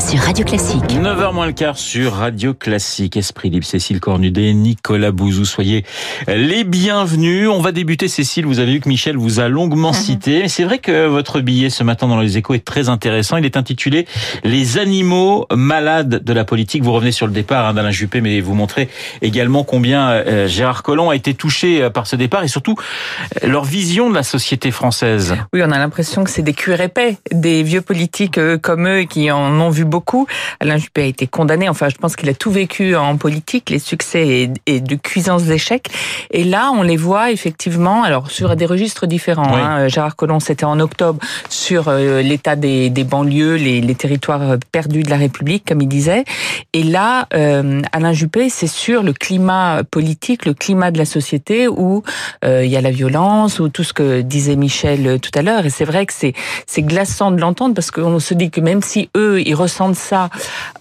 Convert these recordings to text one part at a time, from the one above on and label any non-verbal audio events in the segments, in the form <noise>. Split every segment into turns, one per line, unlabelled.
sur Radio Classique.
9h moins le quart sur Radio Classique. Esprit libre, Cécile Cornudet, Nicolas Bouzou, soyez les bienvenus. On va débuter, Cécile. Vous avez vu que Michel vous a longuement cité. C'est vrai que votre billet ce matin dans les échos est très intéressant. Il est intitulé Les animaux malades de la politique. Vous revenez sur le départ hein, d'Alain Juppé, mais vous montrez également combien euh, Gérard Collomb a été touché euh, par ce départ et surtout euh, leur vision de la société française.
Oui, on a l'impression que c'est des cuirs épais, des vieux politiques comme eux qui en ont vu beaucoup. Alain Juppé a été condamné. Enfin, je pense qu'il a tout vécu en politique, les succès et, et de cuisance d'échecs. Et là, on les voit effectivement, alors sur des registres différents.
Oui.
Hein. Gérard Collomb, c'était en octobre sur euh, l'état des, des, banlieues, les, les, territoires perdus de la République, comme il disait. Et là, euh, Alain Juppé, c'est sur le climat politique, le climat de la société où euh, il y a la violence, ou tout ce que disait Michel tout à l'heure. Et c'est vrai que c'est glaçant de l'entendre parce qu'on se dit que même si eux, ils ressentent ça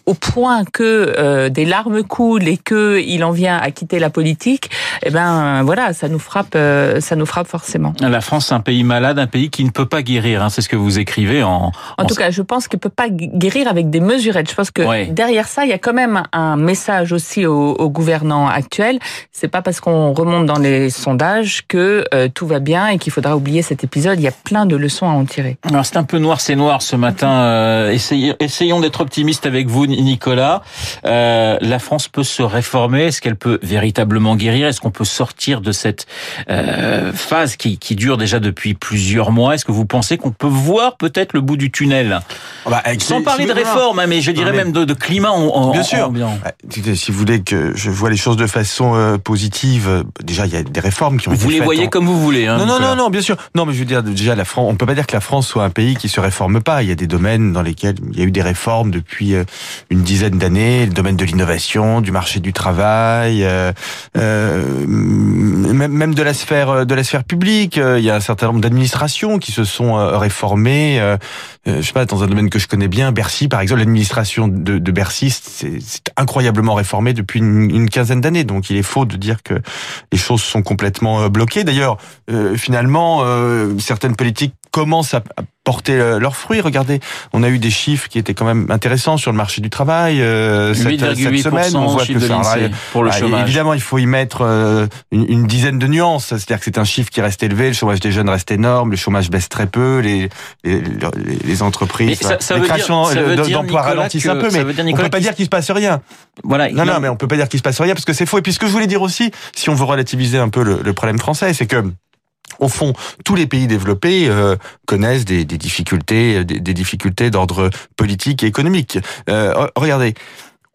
au point que euh, des larmes coulent et que il en vient à quitter la politique, eh ben voilà, ça nous frappe, euh, ça nous frappe forcément.
La France, c'est un pays malade, un pays qui ne peut pas guérir. Hein, c'est ce que vous écrivez en.
En, en tout cas, je pense qu'il peut pas guérir avec des mesurettes. Je pense que ouais. derrière ça, il y a quand même un message aussi aux, aux gouvernants actuels. C'est pas parce qu'on remonte dans les sondages que euh, tout va bien et qu'il faudra oublier cet épisode. Il y a plein de leçons à en tirer.
Alors c'est un peu noir, c'est noir ce matin. Essayons, essayons d'être optimiste avec vous, Nicolas. Euh, la France peut se réformer. Est-ce qu'elle peut véritablement guérir? Est-ce qu'on peut sortir de cette euh, phase qui, qui, dure déjà depuis plusieurs mois? Est-ce que vous pensez qu'on peut voir peut-être le bout du tunnel? Bah, Sans parler de réforme, hein, mais je dirais mais... même de, de, climat en, en
Bien sûr.
Ambiant.
Si vous voulez que je vois les choses de façon euh, positive, déjà il y a des réformes qui ont
vous
été
faites.
Vous
les voyez
en...
comme vous voulez. Hein,
non, non, non, non, bien sûr. Non, mais je veux dire déjà la France. On peut pas dire que la France soit un pays qui se réforme pas. Il y a des domaines dans lesquels il y a eu des réformes depuis euh, une dizaine d'années. Le domaine de l'innovation, du marché du travail, euh, euh, même de la sphère publique. Il y a un certain nombre d'administrations qui se sont réformées. je sais pas dans un domaine que je connais bien, Bercy par exemple, l'administration de, Bercy, c'est incroyablement réformé depuis une, quinzaine d'années. Donc il est faux de dire que les choses sont complètement bloquées. D'ailleurs, finalement, certaines politiques commencent à porter leurs fruits. Regardez, on a eu des chiffres qui étaient quand même intéressants sur le marché du travail euh, cette, cette, semaine. On voit que ça,
pour le chômage.
Évidemment, il faut y mettre euh, une, une, dizaine de nuances. C'est-à-dire que c'est un chiffre qui reste élevé, le chômage des jeunes reste énorme, le chômage baisse très peu, les les, les entreprises,
ça, ça
les créations d'emplois ralentissent un peu, mais on peut pas dire qu'il se passe rien.
Voilà.
Non, non, mais on peut pas dire qu'il se passe rien parce que c'est faux. Et puis ce que je voulais dire aussi, si on veut relativiser un peu le, le problème français, c'est que au fond, tous les pays développés euh, connaissent des, des difficultés, des, des difficultés d'ordre politique et économique. Euh, regardez,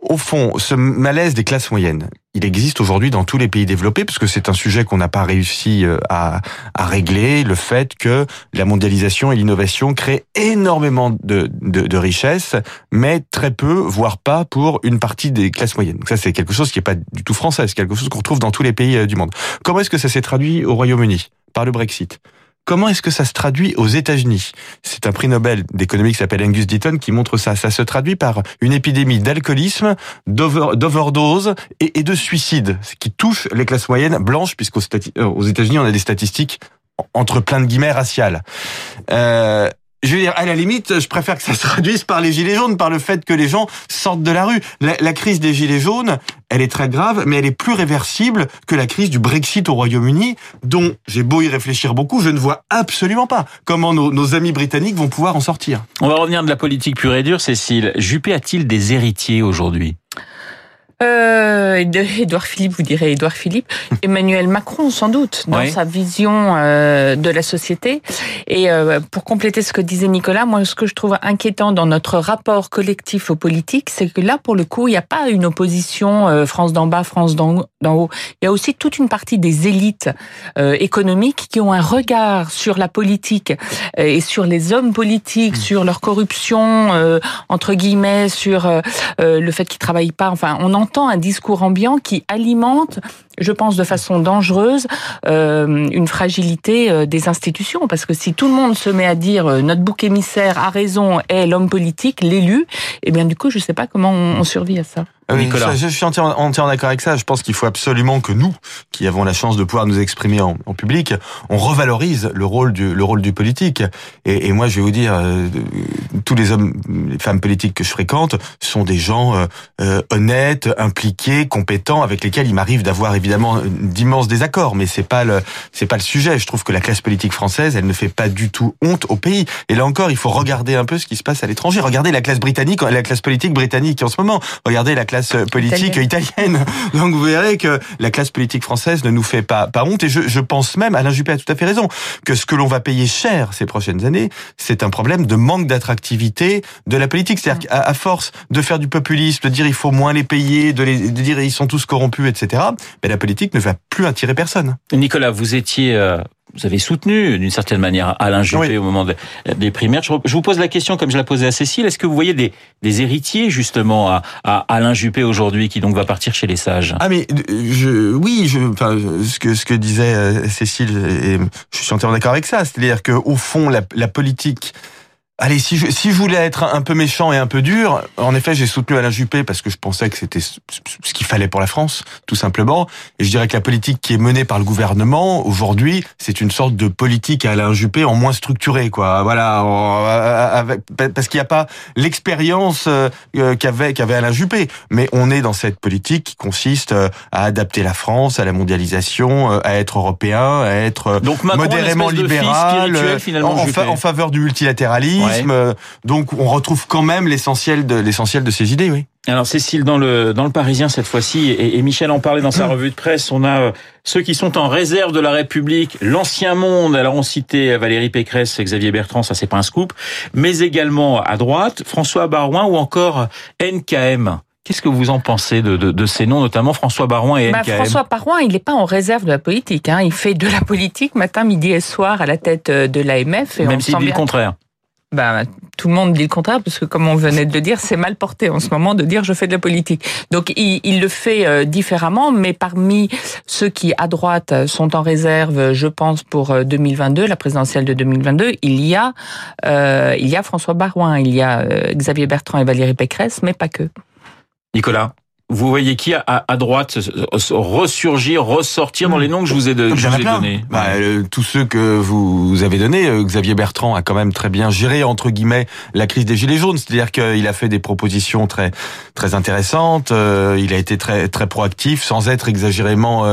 au fond, ce malaise des classes moyennes, il existe aujourd'hui dans tous les pays développés, parce que c'est un sujet qu'on n'a pas réussi à, à, régler, le fait que la mondialisation et l'innovation créent énormément de, de, de, richesses, mais très peu, voire pas, pour une partie des classes moyennes. Ça, c'est quelque chose qui n'est pas du tout français, c'est quelque chose qu'on retrouve dans tous les pays du monde. Comment est-ce que ça s'est traduit au Royaume-Uni? Par le Brexit Comment est-ce que ça se traduit aux États-Unis? C'est un prix Nobel d'économie qui s'appelle Angus Deaton qui montre ça. Ça se traduit par une épidémie d'alcoolisme, d'overdose et, de suicide, qui touche les classes moyennes blanches, puisqu'aux États-Unis on a des statistiques entre plein de guillemets raciales. Euh, je veux dire, à la limite, je préfère que ça se traduise par les gilets jaunes, par le fait que les gens sortent de la rue. La, crise des gilets jaunes, elle est très grave, mais elle est plus réversible que la crise du Brexit au Royaume-Uni, dont j'ai beau y réfléchir beaucoup, je ne vois absolument pas comment nos, nos, amis britanniques vont pouvoir en sortir.
On va revenir de la politique pure et dure, Cécile. Juppé a-t-il des héritiers aujourd'hui?
Euh, Édouard Philippe, vous direz Édouard Philippe, <laughs> Emmanuel Macron sans doute dans oui. sa vision euh, de la société. Et euh, pour compléter ce que disait Nicolas, moi ce que je trouve inquiétant dans notre rapport collectif aux politiques, c'est que là pour le coup il n'y a pas une opposition euh, France d'en bas, France d'en haut. Il y a aussi toute une partie des élites euh, économiques qui ont un regard sur la politique euh, et sur les hommes politiques, mmh. sur leur corruption entre guillemets, sur le fait qu'ils travaillent pas. Enfin, on entend un discours ambiant qui alimente je pense, de façon dangereuse euh, une fragilité euh, des institutions. Parce que si tout le monde se met à dire euh, notre bouc émissaire a raison, est l'homme politique, l'élu, eh bien du coup, je ne sais pas comment on, on survit à ça.
Ah oui,
Nicolas.
je suis entièrement, entièrement d'accord avec ça. Je pense qu'il faut absolument que nous, qui avons la chance de pouvoir nous exprimer en, en public, on revalorise le rôle du, le rôle du politique. Et, et moi, je vais vous dire, euh, tous les hommes, les femmes politiques que je fréquente sont des gens euh, euh, honnêtes, impliqués, compétents, avec lesquels il m'arrive d'avoir évidemment d'immenses désaccords. Mais c'est pas le, c'est pas le sujet. Je trouve que la classe politique française, elle ne fait pas du tout honte au pays. Et là encore, il faut regarder un peu ce qui se passe à l'étranger. Regardez la classe britannique, la classe politique britannique en ce moment. Regardez la classe politique italienne. <laughs> Donc vous verrez que la classe politique française ne nous fait pas, pas honte. Et je, je pense même, Alain Juppé a tout à fait raison, que ce que l'on va payer cher ces prochaines années, c'est un problème de manque d'attractivité de la politique. C'est-à-dire qu'à force de faire du populisme, de dire il faut moins les payer, de, les, de dire ils sont tous corrompus, etc., ben la politique ne va plus attirer personne.
Nicolas, vous étiez, euh, vous avez soutenu d'une certaine manière Alain Juppé
Oui.
au moment de- des primaires. Je, vous pose la question comme je la posais à Cécile. Est-ce que vous voyez des, des héritiers justement à, à Alain Juppé aujourd'hui qui donc va partir chez les sages?
Ah mais euh, je, oui, je, enfin, ce que ce que disait euh, Cécile, et je suis entièrement d'accord avec ça. C'est-à-dire que au fond, la, la politique. Allez, si je, si je voulais être un peu méchant et un peu dur, en effet, j'ai soutenu Alain Juppé parce que je pensais que c'était ce qu'il fallait pour la France, tout simplement. Et je dirais que la politique qui est menée par le gouvernement aujourd'hui, c'est une sorte de politique à Alain Juppé en moins structurée, quoi. Voilà, avec- parce qu'il n'y a pas l'expérience euh, euh, qu'avait qu'avait Alain Juppé. Mais on est dans cette politique qui consiste euh, à adapter la France à la mondialisation, euh, à être européen, à être euh,
Donc Macron,
modérément libéral, euh, en, en
Juppé.
fa- en faveur du multilatéralisme.
Ouais.
Euh, Donc on retrouve quand même l'essentiel de l'essentiel de ces idées, oui.
Alors Cécile, dans le dans le Parisien cette fois-ci, et, et Michel en parlait dans sa
Hum.
revue de presse, on a euh, ceux qui sont en réserve de la République, l'ancien monde. Alors on citait Valérie Pécresse, Xavier Bertrand, ça c'est pas un scoop, mais également à droite François Barouin ou encore NKM. Qu'est-ce que vous en pensez de, de, de ces noms, notamment François Barouin et
Bah,
NKM
François Parouin, il n'est pas en réserve de la politique. Hein. Il fait de la politique matin, midi et soir à la tête euh, de l'AMF. Et on
Même s'il dit le
bien-
contraire.
Bah, tout le monde dit le contraire, parce que comme on venait de le dire, c'est mal porté en ce moment de dire je fais de la politique. Donc il, il le fait euh, différemment, mais parmi ceux qui à droite sont en réserve, je pense pour euh, 2022, la présidentielle de 2022, il y a euh, il y a François Barouin, il y a euh, Xavier Bertrand et Valérie Pécresse, mais pas que.
Nicolas, vous voyez qui à, à droite ressurgir, ressortir dans les noms que je vous ai, de, je vous ai donnés.
Bah, euh, tous ceux que vous avez donnés, euh, Xavier Bertrand a quand même très bien géré entre guillemets la crise des gilets jaunes, c'est-à-dire qu'il a fait des propositions très très intéressantes, euh, il a été très très proactif sans être exagérément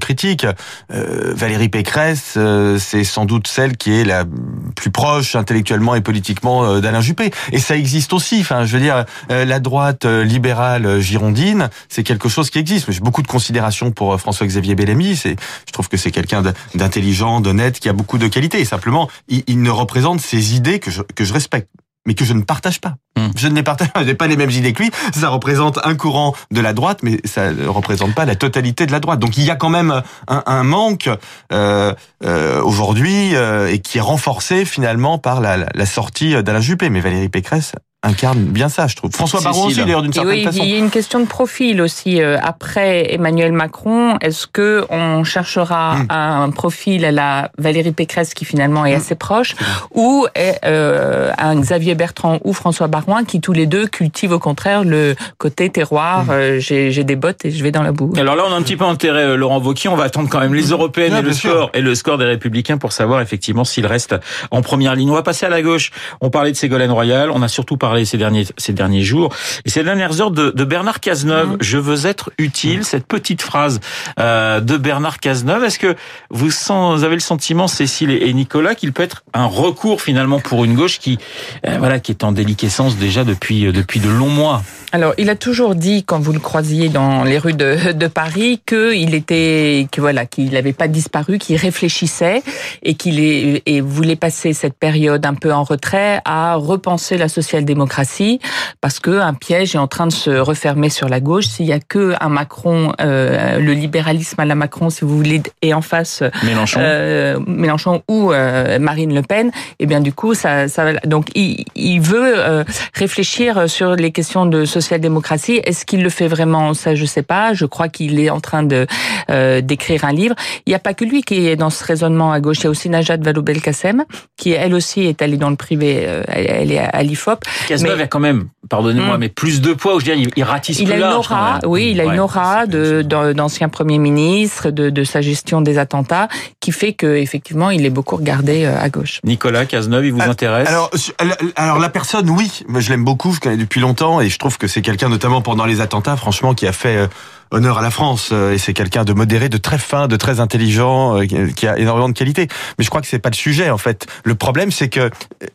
critique. Valérie Pécresse, c'est sans doute celle qui est la plus proche intellectuellement et politiquement d'Alain Juppé, et ça existe aussi. Enfin, je veux dire, la droite libérale euh, c'est quelque chose qui existe. Mais J'ai beaucoup de considération pour euh, François-Xavier Bellamy. C'est, je trouve que c'est quelqu'un d'intelligent, d'honnête, qui a beaucoup de qualités. Et simplement, il, il ne représente ces idées que je, que je respecte mais que je ne partage pas.
Hmm.
Je ne les partage pas, je n'ai pas les mêmes idées que lui. Ça représente un courant de la droite, mais ça ne représente pas la totalité de la droite. Donc il y a quand même un, un manque euh, euh, aujourd'hui euh, et qui est renforcé finalement par la, la, la sortie d'Alain Juppé. Mais Valérie Pécresse incarne bien ça, je trouve. François Baron aussi, d'ailleurs, d'une certaine
oui,
façon.
il y a une question de profil aussi. Euh, Après Emmanuel Macron, est-ce que on cherchera
Hmm.
un profil à la Valérie Pécresse qui finalement est
Hmm.
assez proche, ou est, euh, un Xavier Bertrand ou François Barouin qui tous les deux cultivent au contraire le côté terroir.
Hmm.
euh, J'ai j'ai des bottes et je vais dans la boue.
Alors là, on a un petit peu enterré euh, Laurent Wauquiez. On va attendre quand même les européennes
Ouais,
et le
sûr.
score et le score des Républicains pour savoir effectivement s'il reste en première ligne. On va passer à la gauche. On parlait de Ségolène Royal. On a surtout parlé ces derniers ces derniers jours et ces dernières heures de, de Bernard Cazeneuve.
Mhm.
Je veux être utile. Cette petite phrase euh, de Bernard Cazeneuve. Est-ce que vous, avez le sentiment, Cécile et et Nicolas, qu'il peut être un recours finalement pour une gauche qui euh, voilà qui est en déliquescence déjà depuis euh, depuis de longs mois?
Alors, il a toujours dit, quand vous le croisiez dans les rues de, de Paris, qu'il était, que voilà, qu'il n'avait pas disparu, qu'il réfléchissait et qu'il est- et voulait passer cette période un peu en retrait à repenser la social-démocratie parce que un piège est en train de se refermer sur la gauche. S'il y a que un Macron, euh, le libéralisme à la Macron, si vous voulez, et en face
Mélenchon.
euh, Mélenchon ou euh, Marine Le Pen, et bien du coup, ça, ça donc il, il veut euh, réfléchir sur les questions de social-démocratie. Est-ce qu'il le fait vraiment? Ça, je sais pas. Je crois qu'il est en train de euh, d'écrire un livre. Il n'y a pas que lui qui est dans ce raisonnement à gauche. Il y a aussi Najat Vallaud-Belkacem, qui elle aussi est allée dans le privé. Euh, elle, est à l'IFOP.
Cazeneuve a quand même, pardonnez-moi, hmm. mais plus de poids. Je veux dire, il, ratisse
il
a
une aura, oui, il a une aura de d'ancien premier ministre, de, de sa gestion des attentats, qui fait que effectivement, il est beaucoup regardé euh, à gauche.
Nicolas Cazeneuve, il vous intéresse?
Alors, alors la personne, oui, je l'aime beaucoup, je connais depuis longtemps, et je trouve que c'est quelqu'un, notamment pendant les attentats, franchement, qui a fait honneur à la France euh, et c'est quelqu'un de modéré, de très fin, de très intelligent, euh, qui a énormément de qualité. Mais je crois que c'est pas le sujet en fait. Le problème c'est que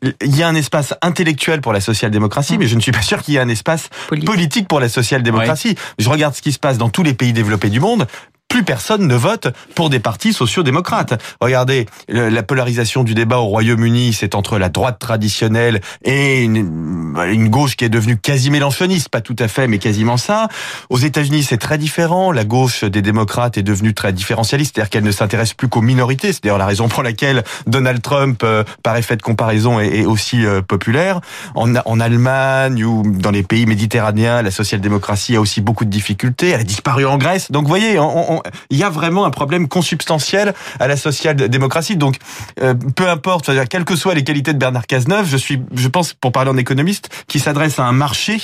euh, il y a un espace intellectuel pour la social-démocratie, mais je ne suis pas sûr qu'il y ait un espace politique, pour la social-démocratie. Je regarde ce qui se passe dans tous les pays développés du monde plus personne ne vote pour des partis sociaux-démocrates. Regardez, la polarisation du débat au Royaume-Uni, c'est entre la droite traditionnelle et une, gauche qui est devenue quasi mélanchoniste, pas tout à fait, mais quasiment ça. Aux États-Unis, c'est très différent. La gauche des démocrates est devenue très différentialiste, c'est-à-dire qu'elle ne s'intéresse plus qu'aux minorités. C'est d'ailleurs la raison pour laquelle Donald Trump, euh, par effet de comparaison, est, aussi euh, populaire. En, en Allemagne ou dans les pays méditerranéens, la social-démocratie a aussi beaucoup de difficultés. Elle a disparu en Grèce. Donc, vous voyez, il y a vraiment un problème consubstantiel à la social-démocratie. Donc, euh, peu importe, c'est-à-dire quelles que soient les qualités de Bernard Cazeneuve, je suis, je pense, pour parler en économiste, qui s'adresse à un marché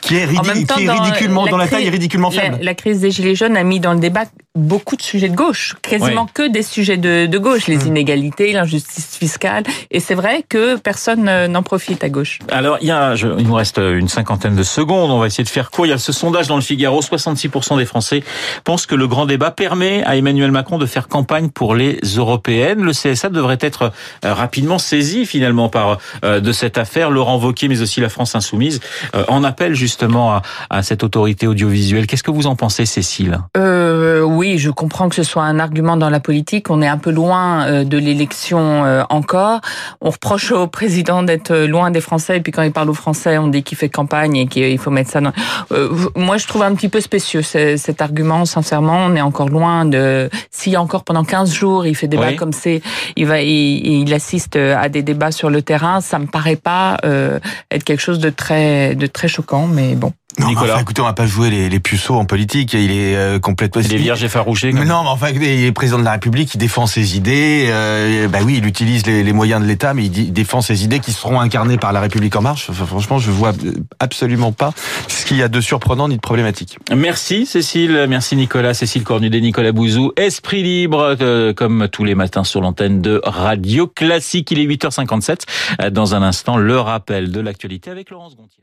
qui est, qui est ridiculement, dans la taille est ridiculement faible.
La, crise des Gilets jaunes a mis dans le débat beaucoup de sujets de gauche, quasiment que des sujets de, de gauche, les mmh. inégalités, l'injustice fiscale, et c'est vrai que personne euh, n'en profite à gauche.
Alors, il y a, je, il nous reste une cinquantaine de secondes, on va essayer de faire court. Il y a ce sondage dans le Figaro, 66% des Français pensent que le grand débat permet à Emmanuel Macron de faire campagne pour les européennes. Le CSA devrait être euh, rapidement saisi finalement par euh, de cette affaire. Laurent Wauquiez, mais aussi la France insoumise, euh, en appelle justement à, à cette autorité audiovisuelle. Qu'est-ce que vous en pensez, Cécile
euh, Oui, je comprends que ce soit un argument dans la politique. On est un peu loin de l'élection encore. On reproche au président d'être loin des Français, et puis quand il parle aux Français, on dit qu'il fait campagne et qu'il faut mettre ça dans... moi, je trouve un petit peu spécieux cet argument, sincèrement. On est encore loin de. Si encore pendant 15 jours, il fait débat comme c'est, il va, il, assiste à des débats sur le terrain, ça me paraît pas euh, être quelque chose de très, de très choquant, mais bon.
Non, Nicolas. Enfin, écoutez, on va pas jouer les, les puceaux en politique. Il est euh, complètement.
Il est vierge effarouché.
Mais non, mais enfin, il est président de la République, il défend ses idées. Euh, bah oui, il utilise les, les moyens de l'État, mais il, défend ses idées qui seront incarnées par la République en marche. Enfin, franchement, je vois absolument pas ce qu'il y a de surprenant ni de problématique.
Merci Cécile, merci Nicolas, Cécile Cornudet, Nicolas Bouzou. Esprit libre, euh, comme tous les matins sur l'antenne de Radio Classique. Il est 8h57. Dans un instant, le rappel de l'actualité avec Laurence Gontier.